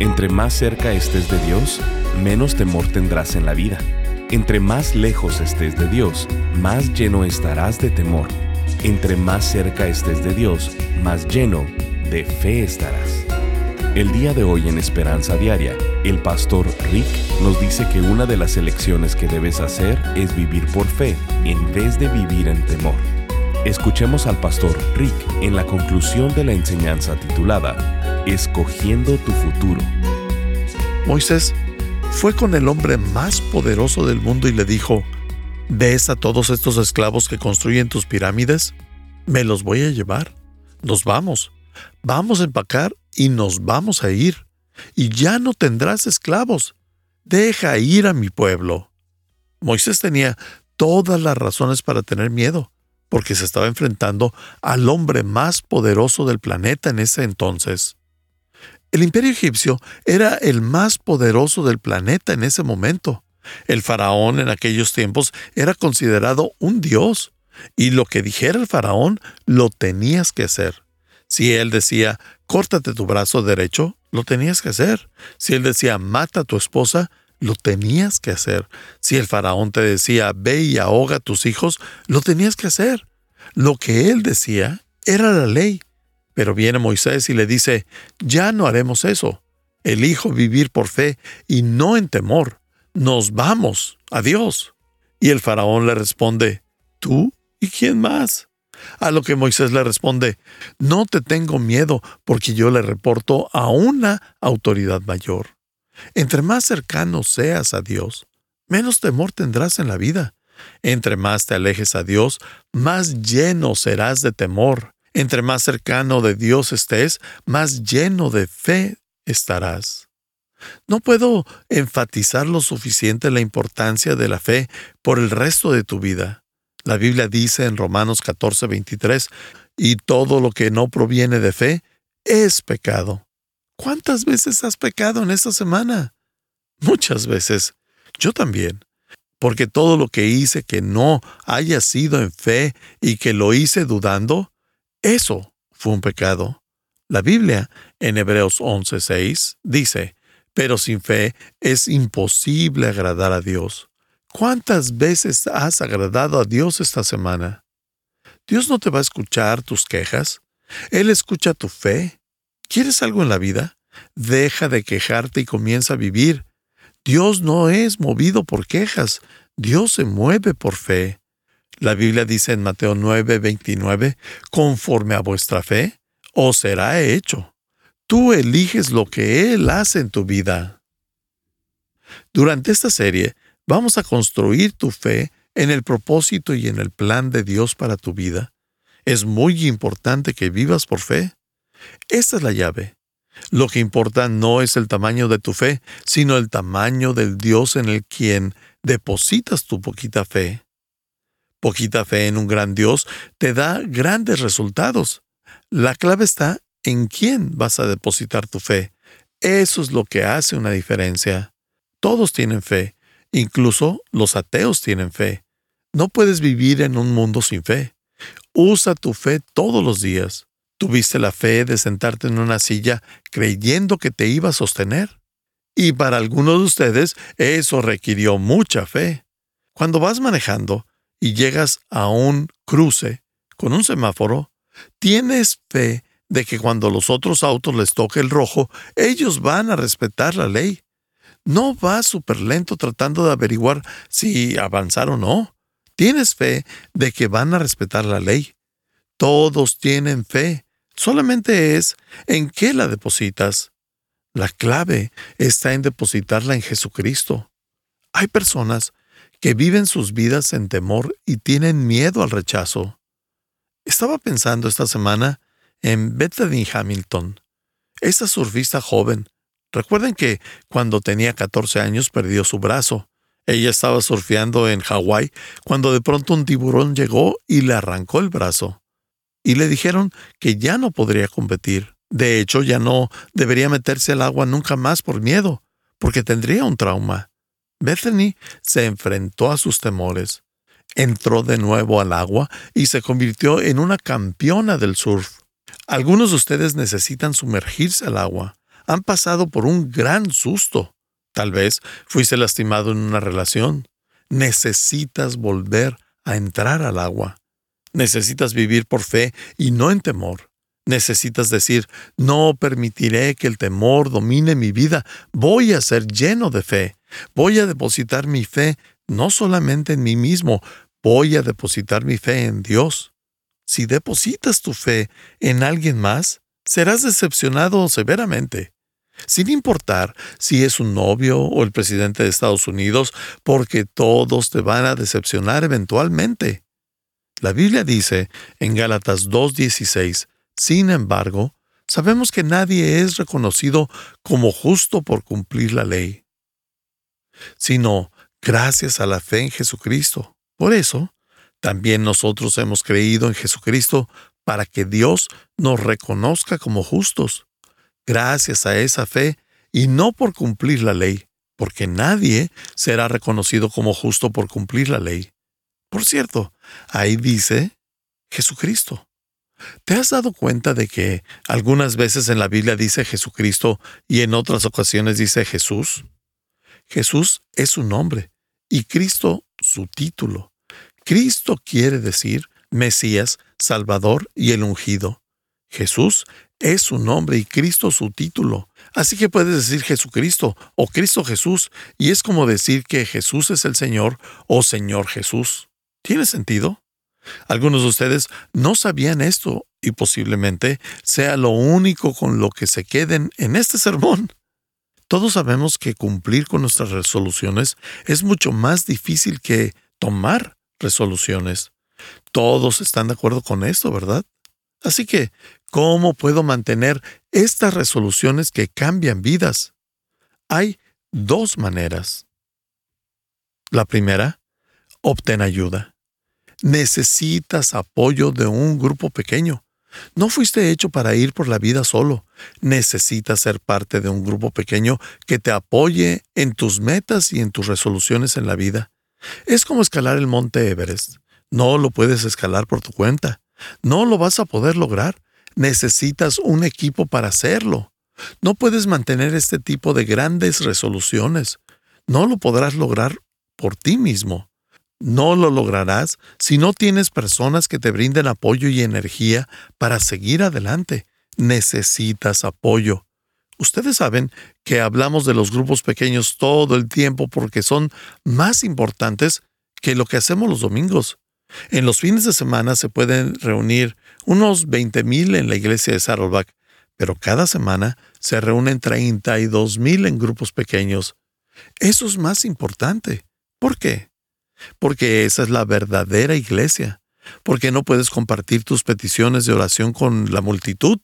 Entre más cerca estés de Dios, menos temor tendrás en la vida. Entre más lejos estés de Dios, más lleno estarás de temor. Entre más cerca estés de Dios, más lleno de fe estarás. El día de hoy en Esperanza Diaria, el pastor Rick nos dice que una de las elecciones que debes hacer es vivir por fe en vez de vivir en temor. Escuchemos al pastor Rick en la conclusión de la enseñanza titulada Escogiendo tu futuro. Moisés fue con el hombre más poderoso del mundo y le dijo, ¿ves a todos estos esclavos que construyen tus pirámides? Me los voy a llevar. Nos vamos. Vamos a empacar y nos vamos a ir. Y ya no tendrás esclavos. Deja ir a mi pueblo. Moisés tenía todas las razones para tener miedo, porque se estaba enfrentando al hombre más poderoso del planeta en ese entonces. El imperio egipcio era el más poderoso del planeta en ese momento. El faraón en aquellos tiempos era considerado un dios, y lo que dijera el faraón lo tenías que hacer. Si él decía, córtate tu brazo derecho, lo tenías que hacer. Si él decía, mata a tu esposa, lo tenías que hacer. Si el faraón te decía, ve y ahoga a tus hijos, lo tenías que hacer. Lo que él decía era la ley. Pero viene Moisés y le dice, ya no haremos eso. Elijo vivir por fe y no en temor. Nos vamos. Adiós. Y el faraón le responde, ¿tú? ¿Y quién más? A lo que Moisés le responde, no te tengo miedo porque yo le reporto a una autoridad mayor. Entre más cercano seas a Dios, menos temor tendrás en la vida. Entre más te alejes a Dios, más lleno serás de temor. Entre más cercano de Dios estés, más lleno de fe estarás. No puedo enfatizar lo suficiente la importancia de la fe por el resto de tu vida. La Biblia dice en Romanos 14, 23, y todo lo que no proviene de fe es pecado. ¿Cuántas veces has pecado en esta semana? Muchas veces. Yo también. Porque todo lo que hice que no haya sido en fe y que lo hice dudando, eso fue un pecado. La Biblia, en Hebreos 11:6, dice, pero sin fe es imposible agradar a Dios. ¿Cuántas veces has agradado a Dios esta semana? Dios no te va a escuchar tus quejas. Él escucha tu fe. ¿Quieres algo en la vida? Deja de quejarte y comienza a vivir. Dios no es movido por quejas. Dios se mueve por fe. La Biblia dice en Mateo 9, 29, conforme a vuestra fe, os será hecho. Tú eliges lo que Él hace en tu vida. Durante esta serie, vamos a construir tu fe en el propósito y en el plan de Dios para tu vida. Es muy importante que vivas por fe. Esta es la llave. Lo que importa no es el tamaño de tu fe, sino el tamaño del Dios en el quien depositas tu poquita fe. Poquita fe en un gran Dios te da grandes resultados. La clave está en quién vas a depositar tu fe. Eso es lo que hace una diferencia. Todos tienen fe, incluso los ateos tienen fe. No puedes vivir en un mundo sin fe. Usa tu fe todos los días. ¿Tuviste la fe de sentarte en una silla creyendo que te iba a sostener? Y para algunos de ustedes eso requirió mucha fe. Cuando vas manejando, y llegas a un cruce con un semáforo, tienes fe de que cuando los otros autos les toque el rojo, ellos van a respetar la ley. No vas súper lento tratando de averiguar si avanzar o no. Tienes fe de que van a respetar la ley. Todos tienen fe. Solamente es en qué la depositas. La clave está en depositarla en Jesucristo. Hay personas que viven sus vidas en temor y tienen miedo al rechazo. Estaba pensando esta semana en Bethany Hamilton, esa surfista joven, Recuerden que cuando tenía 14 años perdió su brazo. Ella estaba surfeando en Hawái cuando de pronto un tiburón llegó y le arrancó el brazo. Y le dijeron que ya no podría competir. De hecho, ya no debería meterse al agua nunca más por miedo, porque tendría un trauma. Bethany se enfrentó a sus temores. Entró de nuevo al agua y se convirtió en una campeona del surf. Algunos de ustedes necesitan sumergirse al agua. Han pasado por un gran susto. Tal vez fuiste lastimado en una relación. Necesitas volver a entrar al agua. Necesitas vivir por fe y no en temor. Necesitas decir, no permitiré que el temor domine mi vida. Voy a ser lleno de fe. Voy a depositar mi fe no solamente en mí mismo, voy a depositar mi fe en Dios. Si depositas tu fe en alguien más, serás decepcionado severamente sin importar si es un novio o el presidente de Estados Unidos, porque todos te van a decepcionar eventualmente. La Biblia dice en Gálatas 2.16, sin embargo, sabemos que nadie es reconocido como justo por cumplir la ley, sino gracias a la fe en Jesucristo. Por eso, también nosotros hemos creído en Jesucristo para que Dios nos reconozca como justos gracias a esa fe y no por cumplir la ley, porque nadie será reconocido como justo por cumplir la ley. Por cierto, ahí dice Jesucristo. ¿Te has dado cuenta de que algunas veces en la Biblia dice Jesucristo y en otras ocasiones dice Jesús? Jesús es su nombre y Cristo su título. Cristo quiere decir Mesías, Salvador y el ungido. Jesús es su nombre y Cristo su título. Así que puedes decir Jesucristo o Cristo Jesús, y es como decir que Jesús es el Señor o Señor Jesús. ¿Tiene sentido? Algunos de ustedes no sabían esto y posiblemente sea lo único con lo que se queden en este sermón. Todos sabemos que cumplir con nuestras resoluciones es mucho más difícil que tomar resoluciones. Todos están de acuerdo con esto, ¿verdad? Así que, ¿cómo puedo mantener estas resoluciones que cambian vidas? Hay dos maneras. La primera, obtén ayuda. Necesitas apoyo de un grupo pequeño. No fuiste hecho para ir por la vida solo. Necesitas ser parte de un grupo pequeño que te apoye en tus metas y en tus resoluciones en la vida. Es como escalar el monte Everest. No lo puedes escalar por tu cuenta. No lo vas a poder lograr. Necesitas un equipo para hacerlo. No puedes mantener este tipo de grandes resoluciones. No lo podrás lograr por ti mismo. No lo lograrás si no tienes personas que te brinden apoyo y energía para seguir adelante. Necesitas apoyo. Ustedes saben que hablamos de los grupos pequeños todo el tiempo porque son más importantes que lo que hacemos los domingos. En los fines de semana se pueden reunir unos 20.000 en la iglesia de Saddleback, pero cada semana se reúnen 32.000 en grupos pequeños. Eso es más importante. ¿Por qué? Porque esa es la verdadera iglesia. Porque no puedes compartir tus peticiones de oración con la multitud.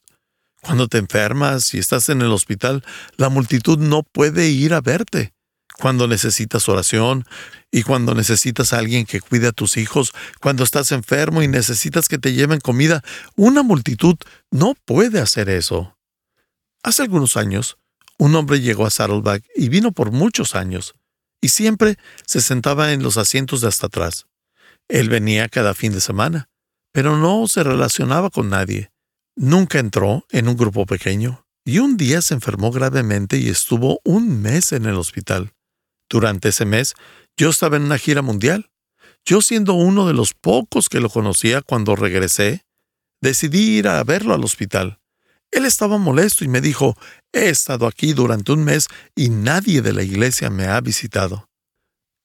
Cuando te enfermas y estás en el hospital, la multitud no puede ir a verte cuando necesitas oración y cuando necesitas a alguien que cuide a tus hijos, cuando estás enfermo y necesitas que te lleven comida, una multitud no puede hacer eso. Hace algunos años, un hombre llegó a Saddleback y vino por muchos años, y siempre se sentaba en los asientos de hasta atrás. Él venía cada fin de semana, pero no se relacionaba con nadie. Nunca entró en un grupo pequeño, y un día se enfermó gravemente y estuvo un mes en el hospital. Durante ese mes, yo estaba en una gira mundial. Yo siendo uno de los pocos que lo conocía cuando regresé, decidí ir a verlo al hospital. Él estaba molesto y me dijo, he estado aquí durante un mes y nadie de la iglesia me ha visitado.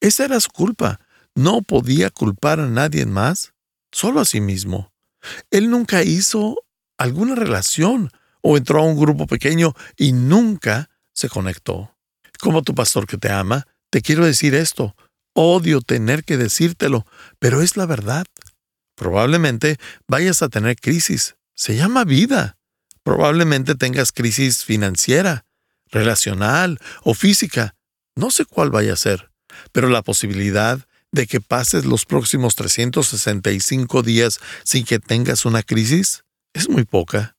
Esa era su culpa. No podía culpar a nadie más, solo a sí mismo. Él nunca hizo alguna relación o entró a un grupo pequeño y nunca se conectó. Como tu pastor que te ama, te quiero decir esto. Odio tener que decírtelo, pero es la verdad. Probablemente vayas a tener crisis. Se llama vida. Probablemente tengas crisis financiera. relacional o física. No sé cuál vaya a ser, pero la posibilidad de que pases los próximos 365 días sin que tengas una crisis es muy poca.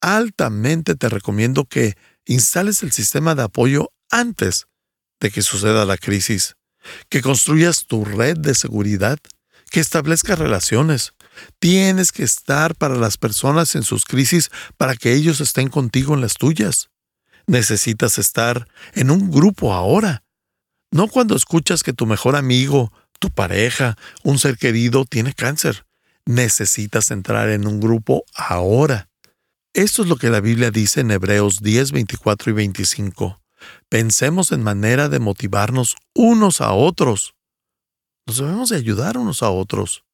Altamente te recomiendo que instales el sistema de apoyo antes de que suceda la crisis, que construyas tu red de seguridad, que establezcas relaciones. Tienes que estar para las personas en sus crisis para que ellos estén contigo en las tuyas. Necesitas estar en un grupo ahora, no cuando escuchas que tu mejor amigo, tu pareja, un ser querido tiene cáncer. Necesitas entrar en un grupo ahora. Esto es lo que la Biblia dice en Hebreos 10, 24 y 25. Pensemos en manera de motivarnos unos a otros. Nos debemos de ayudar unos a otros.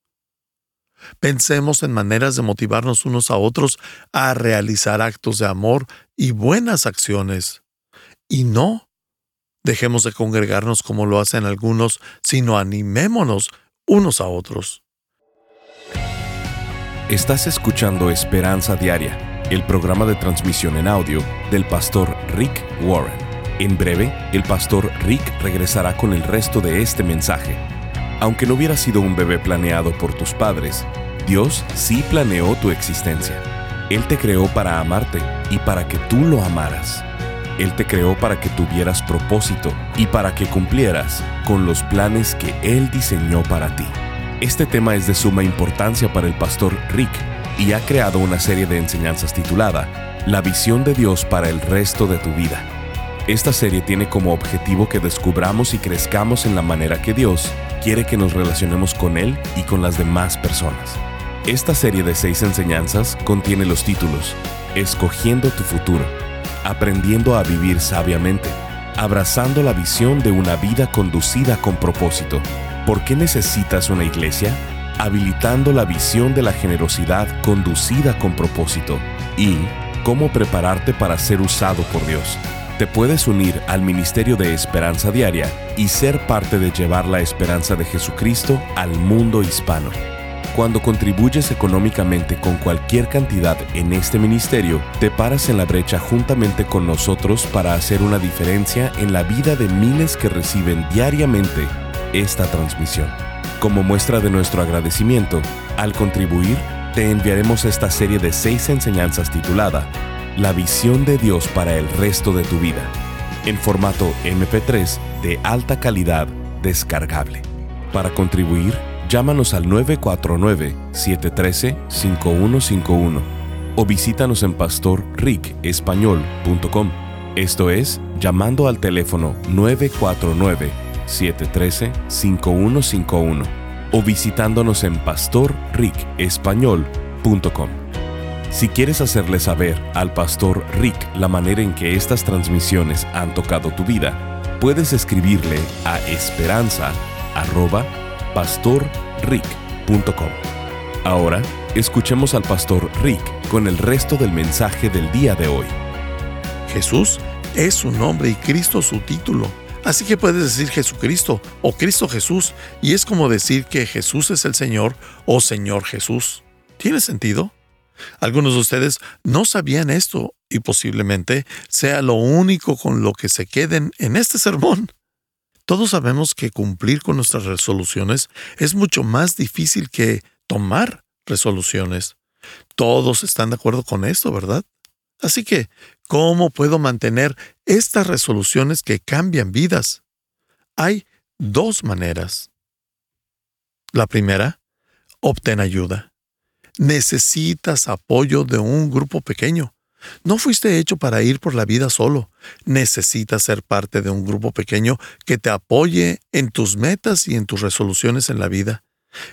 Pensemos en maneras de motivarnos unos a otros a realizar actos de amor y buenas acciones. Y no dejemos de congregarnos como lo hacen algunos, sino animémonos unos a otros. Estás escuchando Esperanza Diaria, el programa de transmisión en audio del pastor Rick Warren. En breve, el pastor Rick regresará con el resto de este mensaje. Aunque no hubiera sido un bebé planeado por tus padres, Dios sí planeó tu existencia. Él te creó para amarte y para que tú lo amaras. Él te creó para que tuvieras propósito y para que cumplieras con los planes que Él diseñó para ti. Este tema es de suma importancia para el pastor Rick y ha creado una serie de enseñanzas titulada La visión de Dios para el resto de tu vida. Esta serie tiene como objetivo que descubramos y crezcamos en la manera que Dios quiere que nos relacionemos con Él y con las demás personas. Esta serie de seis enseñanzas contiene los títulos Escogiendo tu futuro, Aprendiendo a vivir sabiamente, abrazando la visión de una vida conducida con propósito. ¿Por qué necesitas una iglesia? Habilitando la visión de la generosidad conducida con propósito. Y cómo prepararte para ser usado por Dios. Te puedes unir al Ministerio de Esperanza Diaria y ser parte de llevar la esperanza de Jesucristo al mundo hispano. Cuando contribuyes económicamente con cualquier cantidad en este ministerio, te paras en la brecha juntamente con nosotros para hacer una diferencia en la vida de miles que reciben diariamente esta transmisión. Como muestra de nuestro agradecimiento, al contribuir, te enviaremos esta serie de seis enseñanzas titulada La visión de Dios para el resto de tu vida, en formato MP3 de alta calidad descargable. Para contribuir, Llámanos al 949-713-5151 o visítanos en pastorricespañol.com. Esto es, llamando al teléfono 949-713-5151 o visitándonos en pastorricespañol.com. Si quieres hacerle saber al pastor Rick la manera en que estas transmisiones han tocado tu vida, puedes escribirle a esperanza pastorrick.com. Ahora, escuchemos al pastor Rick con el resto del mensaje del día de hoy. Jesús es su nombre y Cristo su título. Así que puedes decir Jesucristo o Cristo Jesús y es como decir que Jesús es el Señor o Señor Jesús. ¿Tiene sentido? Algunos de ustedes no sabían esto y posiblemente sea lo único con lo que se queden en este sermón. Todos sabemos que cumplir con nuestras resoluciones es mucho más difícil que tomar resoluciones. Todos están de acuerdo con esto, ¿verdad? Así que, ¿cómo puedo mantener estas resoluciones que cambian vidas? Hay dos maneras. La primera, obtén ayuda. Necesitas apoyo de un grupo pequeño. No fuiste hecho para ir por la vida solo. Necesitas ser parte de un grupo pequeño que te apoye en tus metas y en tus resoluciones en la vida.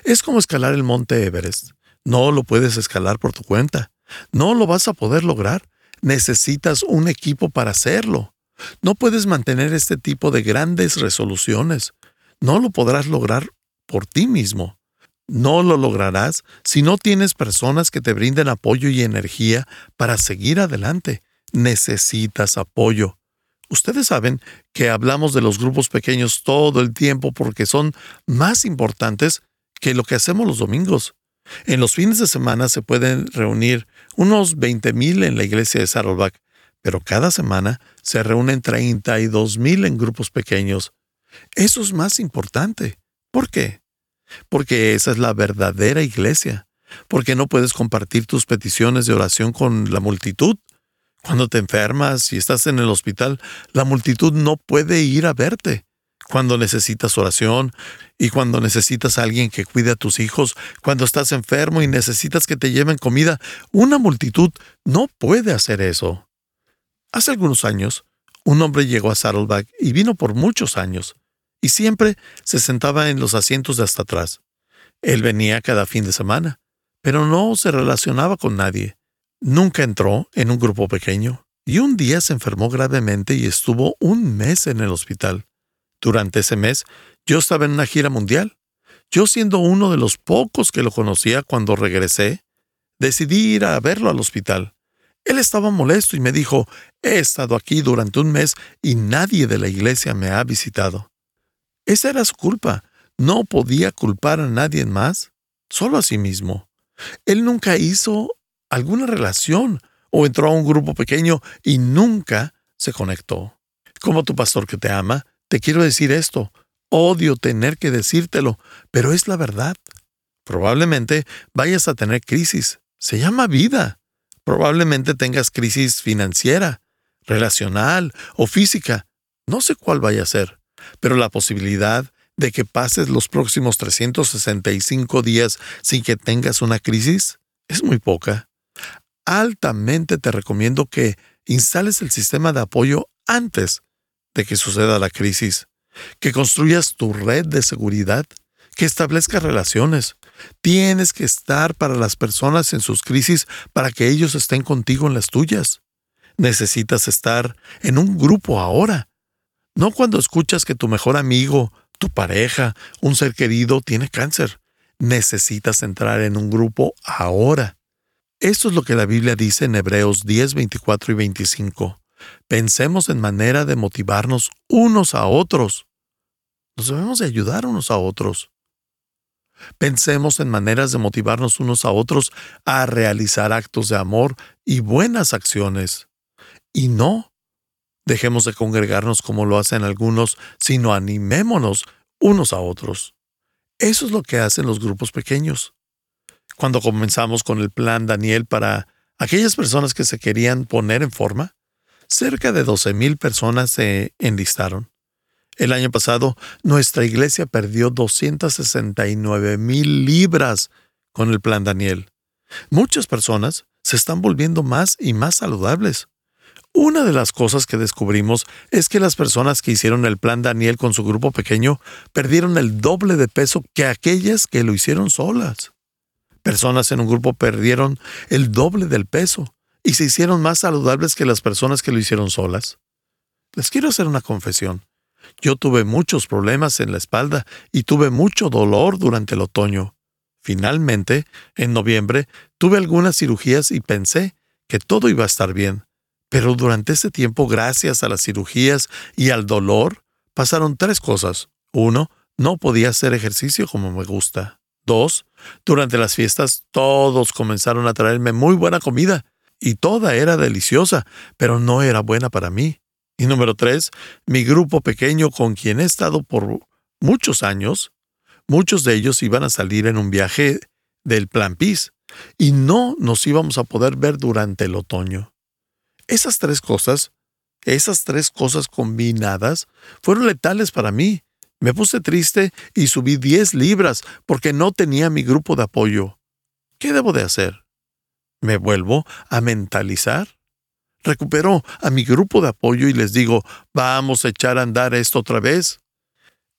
Es como escalar el monte Everest. No lo puedes escalar por tu cuenta. No lo vas a poder lograr. Necesitas un equipo para hacerlo. No puedes mantener este tipo de grandes resoluciones. No lo podrás lograr por ti mismo. No lo lograrás si no tienes personas que te brinden apoyo y energía para seguir adelante. Necesitas apoyo. Ustedes saben que hablamos de los grupos pequeños todo el tiempo porque son más importantes que lo que hacemos los domingos. En los fines de semana se pueden reunir unos 20.000 en la iglesia de Saddleback, pero cada semana se reúnen 32 mil en grupos pequeños. Eso es más importante. ¿Por qué? Porque esa es la verdadera iglesia. Porque no puedes compartir tus peticiones de oración con la multitud. Cuando te enfermas y estás en el hospital, la multitud no puede ir a verte. Cuando necesitas oración y cuando necesitas a alguien que cuide a tus hijos, cuando estás enfermo y necesitas que te lleven comida, una multitud no puede hacer eso. Hace algunos años, un hombre llegó a Saddleback y vino por muchos años, y siempre se sentaba en los asientos de hasta atrás. Él venía cada fin de semana, pero no se relacionaba con nadie. Nunca entró en un grupo pequeño, y un día se enfermó gravemente y estuvo un mes en el hospital. Durante ese mes, yo estaba en una gira mundial. Yo siendo uno de los pocos que lo conocía cuando regresé, decidí ir a verlo al hospital. Él estaba molesto y me dijo, he estado aquí durante un mes y nadie de la iglesia me ha visitado. Esa era su culpa. No podía culpar a nadie más, solo a sí mismo. Él nunca hizo alguna relación o entró a un grupo pequeño y nunca se conectó. Como tu pastor que te ama, te quiero decir esto. Odio tener que decírtelo, pero es la verdad. Probablemente vayas a tener crisis. Se llama vida. Probablemente tengas crisis financiera, relacional o física. No sé cuál vaya a ser, pero la posibilidad de que pases los próximos 365 días sin que tengas una crisis es muy poca. Altamente te recomiendo que instales el sistema de apoyo antes de que suceda la crisis, que construyas tu red de seguridad, que establezcas relaciones, Tienes que estar para las personas en sus crisis para que ellos estén contigo en las tuyas. Necesitas estar en un grupo ahora, no cuando escuchas que tu mejor amigo, tu pareja, un ser querido tiene cáncer. Necesitas entrar en un grupo ahora. Esto es lo que la Biblia dice en Hebreos 10, 24 y 25. Pensemos en manera de motivarnos unos a otros. Nos debemos de ayudar unos a otros. Pensemos en maneras de motivarnos unos a otros a realizar actos de amor y buenas acciones. Y no dejemos de congregarnos como lo hacen algunos, sino animémonos unos a otros. Eso es lo que hacen los grupos pequeños. Cuando comenzamos con el plan Daniel para aquellas personas que se querían poner en forma, cerca de 12.000 personas se enlistaron. El año pasado, nuestra iglesia perdió 269 mil libras con el plan Daniel. Muchas personas se están volviendo más y más saludables. Una de las cosas que descubrimos es que las personas que hicieron el plan Daniel con su grupo pequeño perdieron el doble de peso que aquellas que lo hicieron solas. Personas en un grupo perdieron el doble del peso y se hicieron más saludables que las personas que lo hicieron solas. Les quiero hacer una confesión. Yo tuve muchos problemas en la espalda y tuve mucho dolor durante el otoño. Finalmente, en noviembre, tuve algunas cirugías y pensé que todo iba a estar bien. Pero durante ese tiempo, gracias a las cirugías y al dolor, pasaron tres cosas. Uno, no podía hacer ejercicio como me gusta. Dos, durante las fiestas todos comenzaron a traerme muy buena comida, y toda era deliciosa, pero no era buena para mí. Y número tres, mi grupo pequeño con quien he estado por muchos años, muchos de ellos iban a salir en un viaje del Plan PIS y no nos íbamos a poder ver durante el otoño. Esas tres cosas, esas tres cosas combinadas, fueron letales para mí. Me puse triste y subí 10 libras porque no tenía mi grupo de apoyo. ¿Qué debo de hacer? ¿Me vuelvo a mentalizar? recupero a mi grupo de apoyo y les digo, vamos a echar a andar esto otra vez.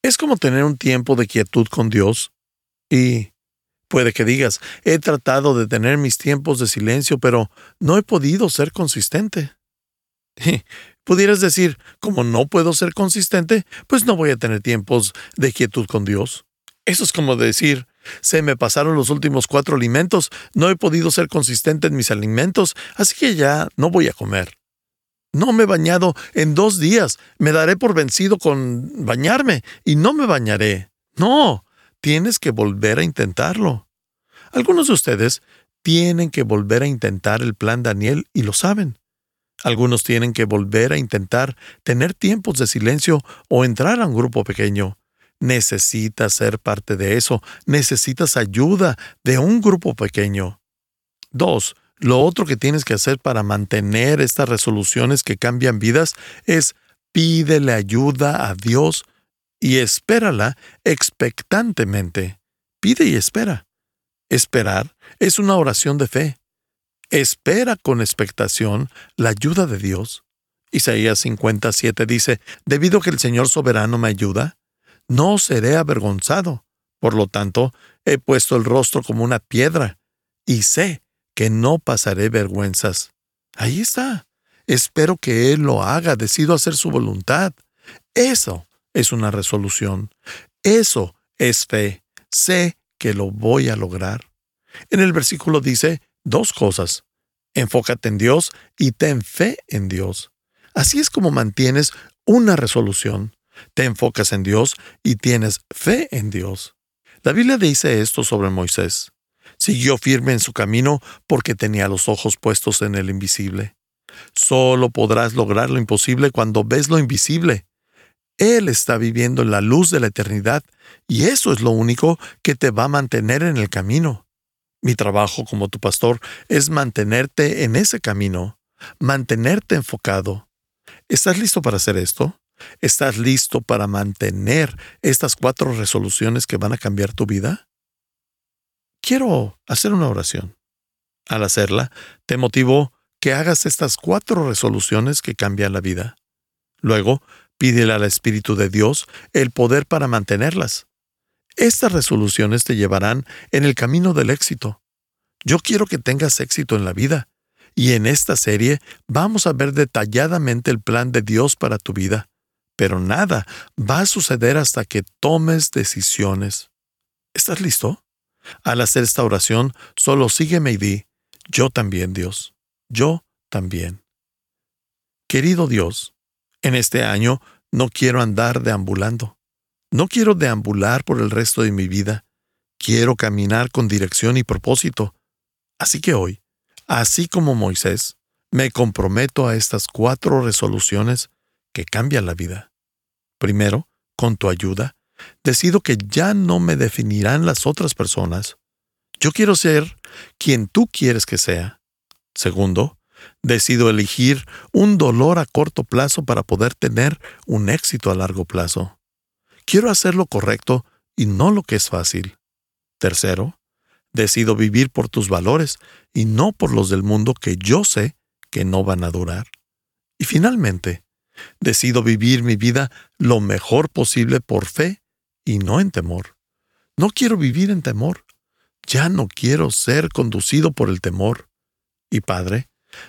Es como tener un tiempo de quietud con Dios. Y puede que digas, he tratado de tener mis tiempos de silencio, pero no he podido ser consistente. pudieras decir, como no puedo ser consistente, pues no voy a tener tiempos de quietud con Dios. Eso es como decir, se me pasaron los últimos cuatro alimentos, no he podido ser consistente en mis alimentos, así que ya no voy a comer. No me he bañado en dos días, me daré por vencido con bañarme y no me bañaré. No, tienes que volver a intentarlo. Algunos de ustedes tienen que volver a intentar el plan Daniel y lo saben. Algunos tienen que volver a intentar tener tiempos de silencio o entrar a un grupo pequeño. Necesitas ser parte de eso. Necesitas ayuda de un grupo pequeño. Dos, lo otro que tienes que hacer para mantener estas resoluciones que cambian vidas es pídele ayuda a Dios y espérala expectantemente. Pide y espera. Esperar es una oración de fe. Espera con expectación la ayuda de Dios. Isaías 57 dice, Debido a que el Señor soberano me ayuda, no seré avergonzado. Por lo tanto, he puesto el rostro como una piedra, y sé que no pasaré vergüenzas. Ahí está. Espero que Él lo haga, decido hacer su voluntad. Eso es una resolución. Eso es fe. Sé que lo voy a lograr. En el versículo dice dos cosas. Enfócate en Dios y ten fe en Dios. Así es como mantienes una resolución. Te enfocas en Dios y tienes fe en Dios. La Biblia dice esto sobre Moisés. Siguió firme en su camino porque tenía los ojos puestos en el invisible. Solo podrás lograr lo imposible cuando ves lo invisible. Él está viviendo en la luz de la eternidad y eso es lo único que te va a mantener en el camino. Mi trabajo como tu pastor es mantenerte en ese camino, mantenerte enfocado. ¿Estás listo para hacer esto? ¿Estás listo para mantener estas cuatro resoluciones que van a cambiar tu vida? Quiero hacer una oración. Al hacerla, te motivo que hagas estas cuatro resoluciones que cambian la vida. Luego, pídele al Espíritu de Dios el poder para mantenerlas. Estas resoluciones te llevarán en el camino del éxito. Yo quiero que tengas éxito en la vida, y en esta serie vamos a ver detalladamente el plan de Dios para tu vida. Pero nada va a suceder hasta que tomes decisiones. ¿Estás listo? Al hacer esta oración, solo sígueme y di, yo también, Dios, yo también. Querido Dios, en este año no quiero andar deambulando. No quiero deambular por el resto de mi vida. Quiero caminar con dirección y propósito. Así que hoy, así como Moisés, me comprometo a estas cuatro resoluciones que cambian la vida. Primero, con tu ayuda, decido que ya no me definirán las otras personas. Yo quiero ser quien tú quieres que sea. Segundo, decido elegir un dolor a corto plazo para poder tener un éxito a largo plazo. Quiero hacer lo correcto y no lo que es fácil. Tercero, decido vivir por tus valores y no por los del mundo que yo sé que no van a durar. Y finalmente, decido vivir mi vida lo mejor posible por fe y no en temor. No quiero vivir en temor. Ya no quiero ser conducido por el temor. Y Padre,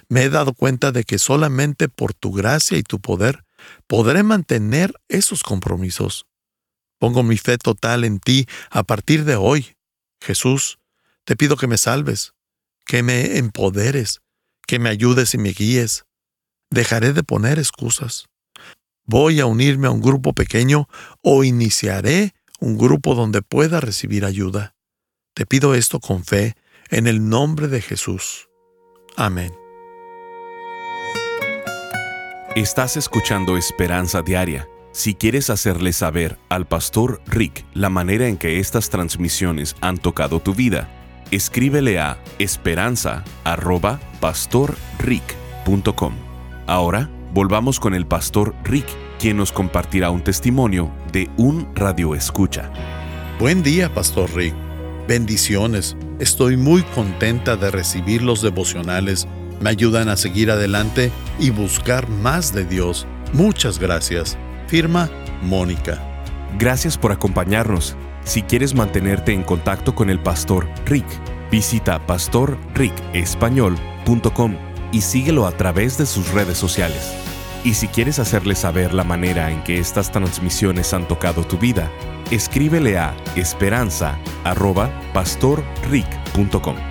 me he dado cuenta de que solamente por tu gracia y tu poder podré mantener esos compromisos. Pongo mi fe total en ti a partir de hoy. Jesús, te pido que me salves, que me empoderes, que me ayudes y me guíes. Dejaré de poner excusas. Voy a unirme a un grupo pequeño o iniciaré un grupo donde pueda recibir ayuda. Te pido esto con fe en el nombre de Jesús. Amén. Estás escuchando Esperanza Diaria si quieres hacerle saber al pastor Rick la manera en que estas transmisiones han tocado tu vida, escríbele a esperanza.pastorrick.com. Ahora volvamos con el pastor Rick, quien nos compartirá un testimonio de un radio escucha. Buen día, pastor Rick. Bendiciones. Estoy muy contenta de recibir los devocionales. Me ayudan a seguir adelante y buscar más de Dios. Muchas gracias. Firma Mónica. Gracias por acompañarnos. Si quieres mantenerte en contacto con el pastor Rick, visita pastorricespañol.com y síguelo a través de sus redes sociales. Y si quieres hacerle saber la manera en que estas transmisiones han tocado tu vida, escríbele a esperanza.pastorrick.com.